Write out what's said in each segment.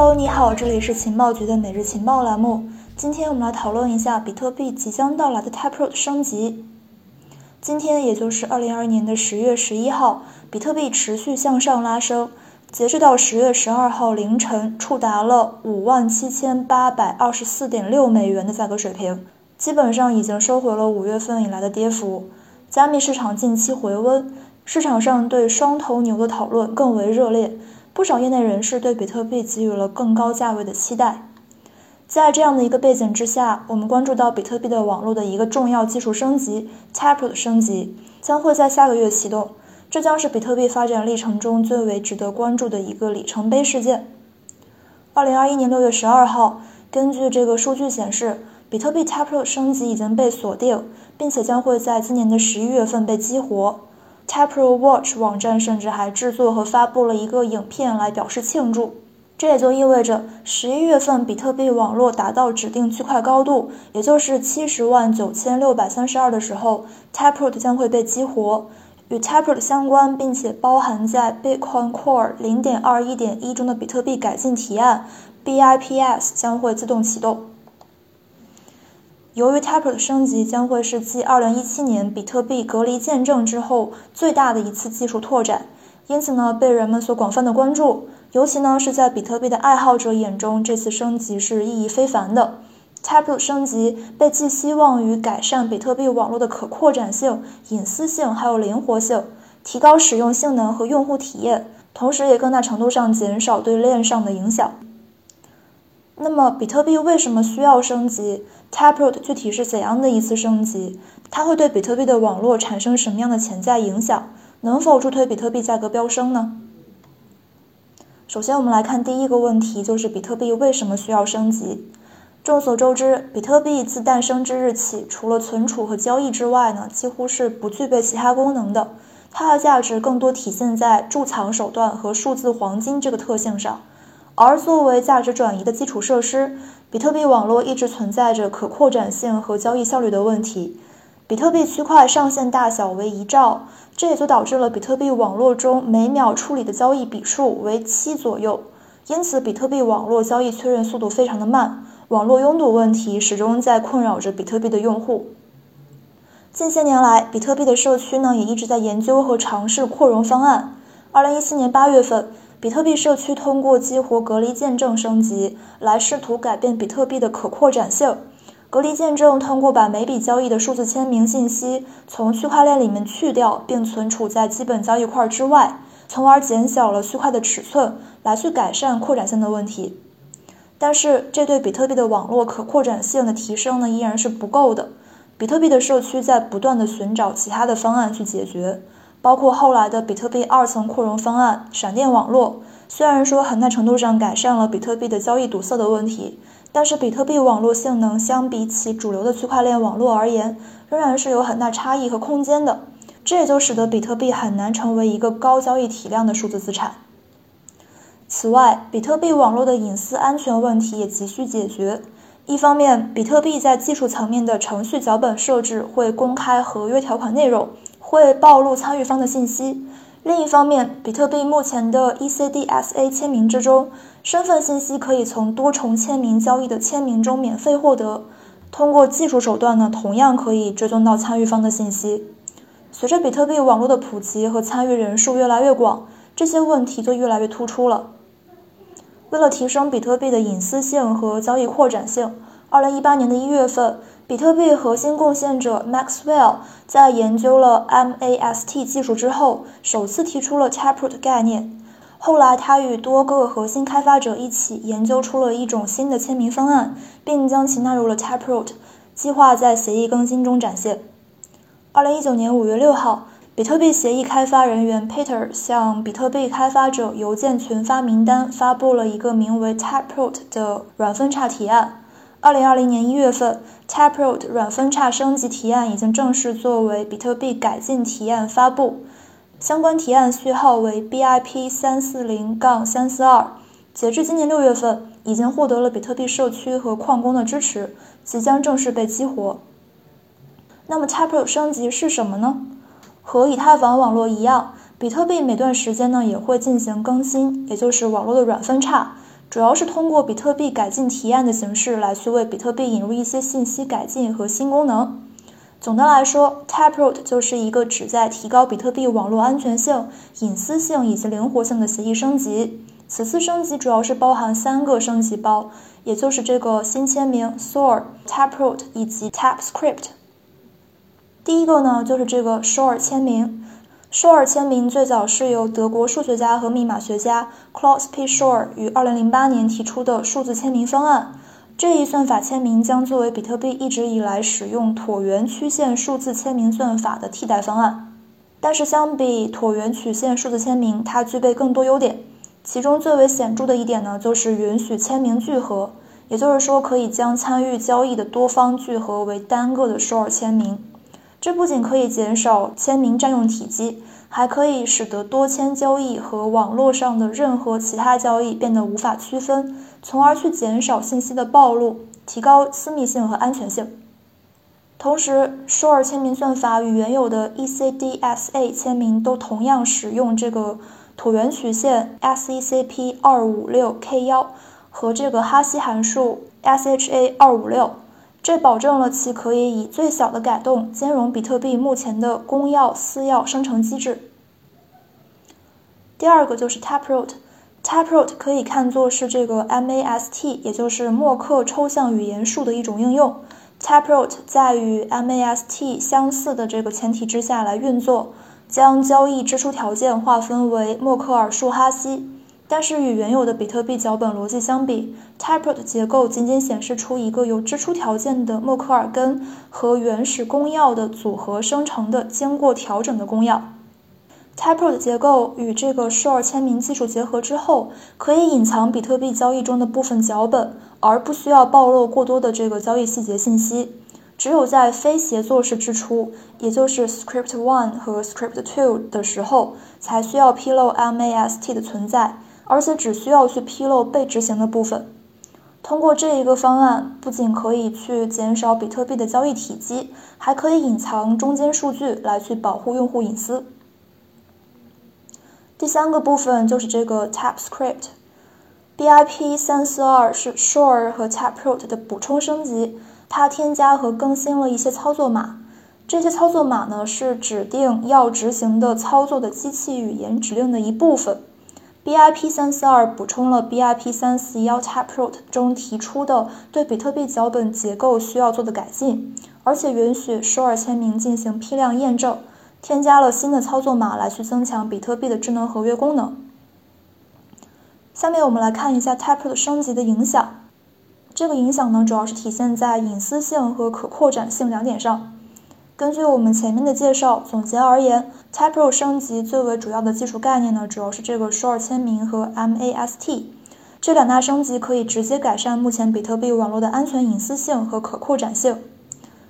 Hello，你好，这里是情报局的每日情报栏目。今天我们来讨论一下比特币即将到来的 Taproot 升级。今天也就是二零二一年的十月十一号，比特币持续向上拉升，截至到十月十二号凌晨，触达了五万七千八百二十四点六美元的价格水平，基本上已经收回了五月份以来的跌幅。加密市场近期回温，市场上对双头牛的讨论更为热烈。不少业内人士对比特币给予了更高价位的期待。在这样的一个背景之下，我们关注到比特币的网络的一个重要技术升级 ——Taproot 升级，将会在下个月启动。这将是比特币发展历程中最为值得关注的一个里程碑事件。二零二一年六月十二号，根据这个数据显示，比特币 Taproot 升级已经被锁定，并且将会在今年的十一月份被激活。Taproot Watch 网站甚至还制作和发布了一个影片来表示庆祝。这也就意味着，十一月份比特币网络达到指定区块高度，也就是七十万九千六百三十二的时候，Taproot 将会被激活。与 Taproot 相关并且包含在 Bitcoin Core 零点二一点一中的比特币改进提案 BIPS 将会自动启动。由于 Taproot 升级将会是继2017年比特币隔离见证之后最大的一次技术拓展，因此呢被人们所广泛的关注。尤其呢是在比特币的爱好者眼中，这次升级是意义非凡的。Taproot 升级被寄希望于改善比特币网络的可扩展性、隐私性还有灵活性，提高使用性能和用户体验，同时也更大程度上减少对链上的影响。那么，比特币为什么需要升级？Taproot 具体是怎样的一次升级？它会对比特币的网络产生什么样的潜在影响？能否助推比特币价格飙升呢？首先，我们来看第一个问题，就是比特币为什么需要升级？众所周知，比特币自诞生之日起，除了存储和交易之外呢，几乎是不具备其他功能的。它的价值更多体现在贮藏手段和数字黄金这个特性上。而作为价值转移的基础设施，比特币网络一直存在着可扩展性和交易效率的问题。比特币区块上限大小为一兆，这也就导致了比特币网络中每秒处理的交易笔数为七左右。因此，比特币网络交易确认速度非常的慢，网络拥堵问题始终在困扰着比特币的用户。近些年来，比特币的社区呢也一直在研究和尝试扩容方案。二零一七年八月份。比特币社区通过激活隔离见证升级，来试图改变比特币的可扩展性。隔离见证通过把每笔交易的数字签名信息从区块链里面去掉，并存储在基本交易块之外，从而减小了区块的尺寸，来去改善扩展性的问题。但是，这对比特币的网络可扩展性的提升呢，依然是不够的。比特币的社区在不断的寻找其他的方案去解决。包括后来的比特币二层扩容方案——闪电网络，虽然说很大程度上改善了比特币的交易堵塞的问题，但是比特币网络性能相比起主流的区块链网络而言，仍然是有很大差异和空间的。这也就使得比特币很难成为一个高交易体量的数字资产。此外，比特币网络的隐私安全问题也急需解决。一方面，比特币在技术层面的程序脚本设置会公开合约条款内容。会暴露参与方的信息。另一方面，比特币目前的 ECDSA 签名之中，身份信息可以从多重签名交易的签名中免费获得。通过技术手段呢，同样可以追踪到参与方的信息。随着比特币网络的普及和参与人数越来越广，这些问题就越来越突出了。为了提升比特币的隐私性和交易扩展性，二零一八年的一月份。比特币核心贡献者 Maxwell 在研究了 MAST 技术之后，首次提出了 Taproot 概念。后来，他与多个核心开发者一起研究出了一种新的签名方案，并将其纳入了 Taproot 计划，在协议更新中展现。二零一九年五月六号，比特币协议开发人员 Peter 向比特币开发者邮件群发名单发布了一个名为 Taproot 的软分叉提案。二零二零年一月份，Taproot 软分叉升级提案已经正式作为比特币改进提案发布，相关提案序号为 BIP 三四零杠三四二。截至今年六月份，已经获得了比特币社区和矿工的支持，即将正式被激活。那么，Taproot 升级是什么呢？和以太坊网络一样，比特币每段时间呢也会进行更新，也就是网络的软分叉。主要是通过比特币改进提案的形式来去为比特币引入一些信息改进和新功能。总的来说，Taproot 就是一个旨在提高比特币网络安全性、隐私性以及灵活性的协议升级。此次升级主要是包含三个升级包，也就是这个新签名 Sor、Taproot 以及 TapScript。第一个呢，就是这个 Sore 签名。Sor 签名最早是由德国数学家和密码学家 Klaus P. Shor 于2008年提出的数字签名方案。这一算法签名将作为比特币一直以来使用椭圆曲线数字签名算法的替代方案。但是，相比椭圆曲线数字签名，它具备更多优点。其中最为显著的一点呢，就是允许签名聚合，也就是说，可以将参与交易的多方聚合为单个的 Shor 签名。这不仅可以减少签名占用体积，还可以使得多签交易和网络上的任何其他交易变得无法区分，从而去减少信息的暴露，提高私密性和安全性。同时，Shor 签名算法与原有的 ECDSA 签名都同样使用这个椭圆曲线 SECP 二五六 K 幺和这个哈希函数 SHA 二五六。这保证了其可以以最小的改动兼容比特币目前的公钥私钥生成机制。第二个就是 Taproot，Taproot 可以看作是这个 MAST，也就是默克抽象语言树的一种应用。Taproot 在与 MAST 相似的这个前提之下来运作，将交易支出条件划分为默克尔树哈希。但是与原有的比特币脚本逻辑相比，Taproot 结构仅仅显示出一个由支出条件的默克尔根和原始公钥的组合生成的经过调整的公钥。Taproot 结构与这个 Shor 签名技术结合之后，可以隐藏比特币交易中的部分脚本，而不需要暴露过多的这个交易细节信息。只有在非协作式支出，也就是 Script One 和 Script Two 的时候，才需要披露 MAST 的存在。而且只需要去披露被执行的部分。通过这一个方案，不仅可以去减少比特币的交易体积，还可以隐藏中间数据来去保护用户隐私。第三个部分就是这个 TapScript，BIP 三四二是 Shor 和 Taproot 的补充升级，它添加和更新了一些操作码。这些操作码呢是指定要执行的操作的机器语言指令的一部分。BIP 三四二补充了 BIP 三四幺 Taproot 中提出的对比特币脚本结构需要做的改进，而且允许首尔签名进行批量验证，添加了新的操作码来去增强比特币的智能合约功能。下面我们来看一下 Taproot 升级的影响，这个影响呢主要是体现在隐私性和可扩展性两点上。根据我们前面的介绍，总结而言，Type Pro 升级最为主要的技术概念呢，主要是这个 Short 签名和 MAST 这两大升级可以直接改善目前比特币网络的安全、隐私性和可扩展性。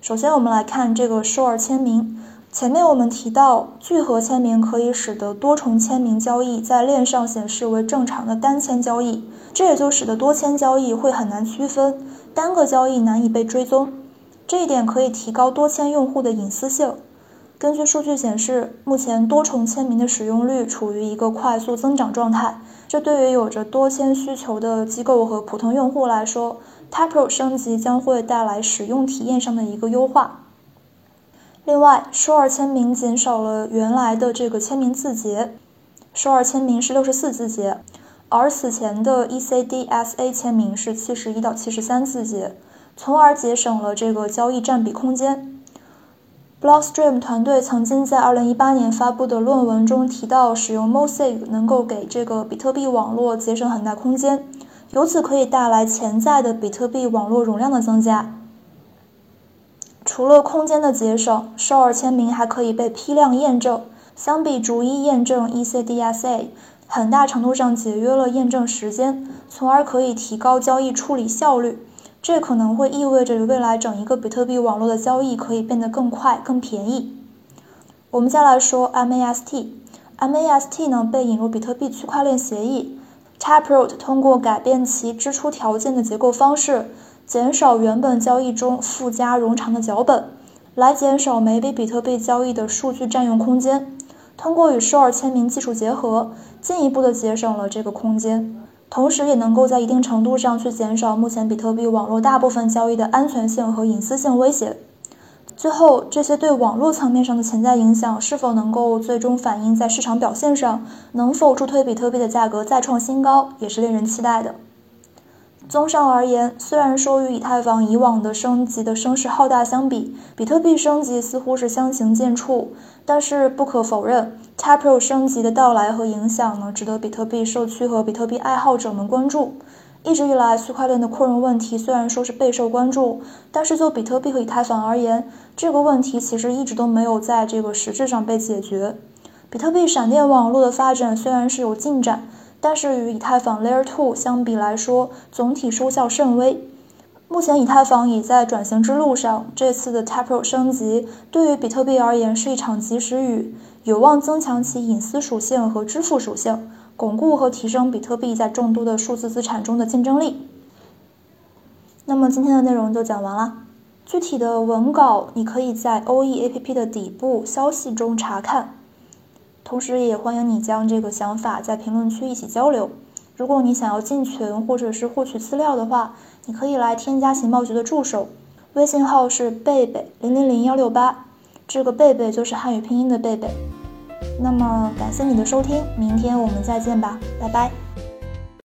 首先，我们来看这个 Short 签名。前面我们提到，聚合签名可以使得多重签名交易在链上显示为正常的单签交易，这也就使得多签交易会很难区分，单个交易难以被追踪。这一点可以提高多签用户的隐私性。根据数据显示，目前多重签名的使用率处于一个快速增长状态。这对于有着多签需求的机构和普通用户来说，Tapro 升级将会带来使用体验上的一个优化。另外，Shor 签名减少了原来的这个签名字节，Shor 签名是六十四字节，而此前的 ECDSA 签名是七十一到七十三字节。从而节省了这个交易占比空间。Blockstream 团队曾经在2018年发布的论文中提到，使用 Mosaic 能够给这个比特币网络节省很大空间，由此可以带来潜在的比特币网络容量的增加。除了空间的节省，Shor 签名还可以被批量验证，相比逐一验证 ECDSA，很大程度上节约了验证时间，从而可以提高交易处理效率。这可能会意味着未来整一个比特币网络的交易可以变得更快、更便宜。我们再来说 MAST，MAST 呢被引入比特币区块链协议，Taproot 通过改变其支出条件的结构方式，减少原本交易中附加冗长的脚本，来减少每笔比特币交易的数据占用空间。通过与 Shor 签名技术结合，进一步的节省了这个空间。同时也能够在一定程度上去减少目前比特币网络大部分交易的安全性和隐私性威胁。最后，这些对网络层面上的潜在影响是否能够最终反映在市场表现上，能否助推比特币的价格再创新高，也是令人期待的。综上而言，虽然说与以太坊以往的升级的声势浩大相比，比特币升级似乎是相形见绌，但是不可否认，Tapro 升级的到来和影响呢，值得比特币社区和比特币爱好者们关注。一直以来，区块链的扩容问题虽然说是备受关注，但是就比特币和以太坊而言，这个问题其实一直都没有在这个实质上被解决。比特币闪电网络的发展虽然是有进展，但是与以太坊 Layer 2相比来说，总体收效甚微。目前以太坊已在转型之路上，这次的 Taproot 升级对于比特币而言是一场及时雨，有望增强其隐私属性和支付属性。巩固和提升比特币在众多的数字资产中的竞争力。那么今天的内容就讲完了，具体的文稿你可以在 OE APP 的底部消息中查看。同时也欢迎你将这个想法在评论区一起交流。如果你想要进群或者是获取资料的话，你可以来添加情报局的助手，微信号是贝贝零零零幺六八，这个贝贝就是汉语拼音的贝贝。那么，感谢你的收听，明天我们再见吧，拜拜。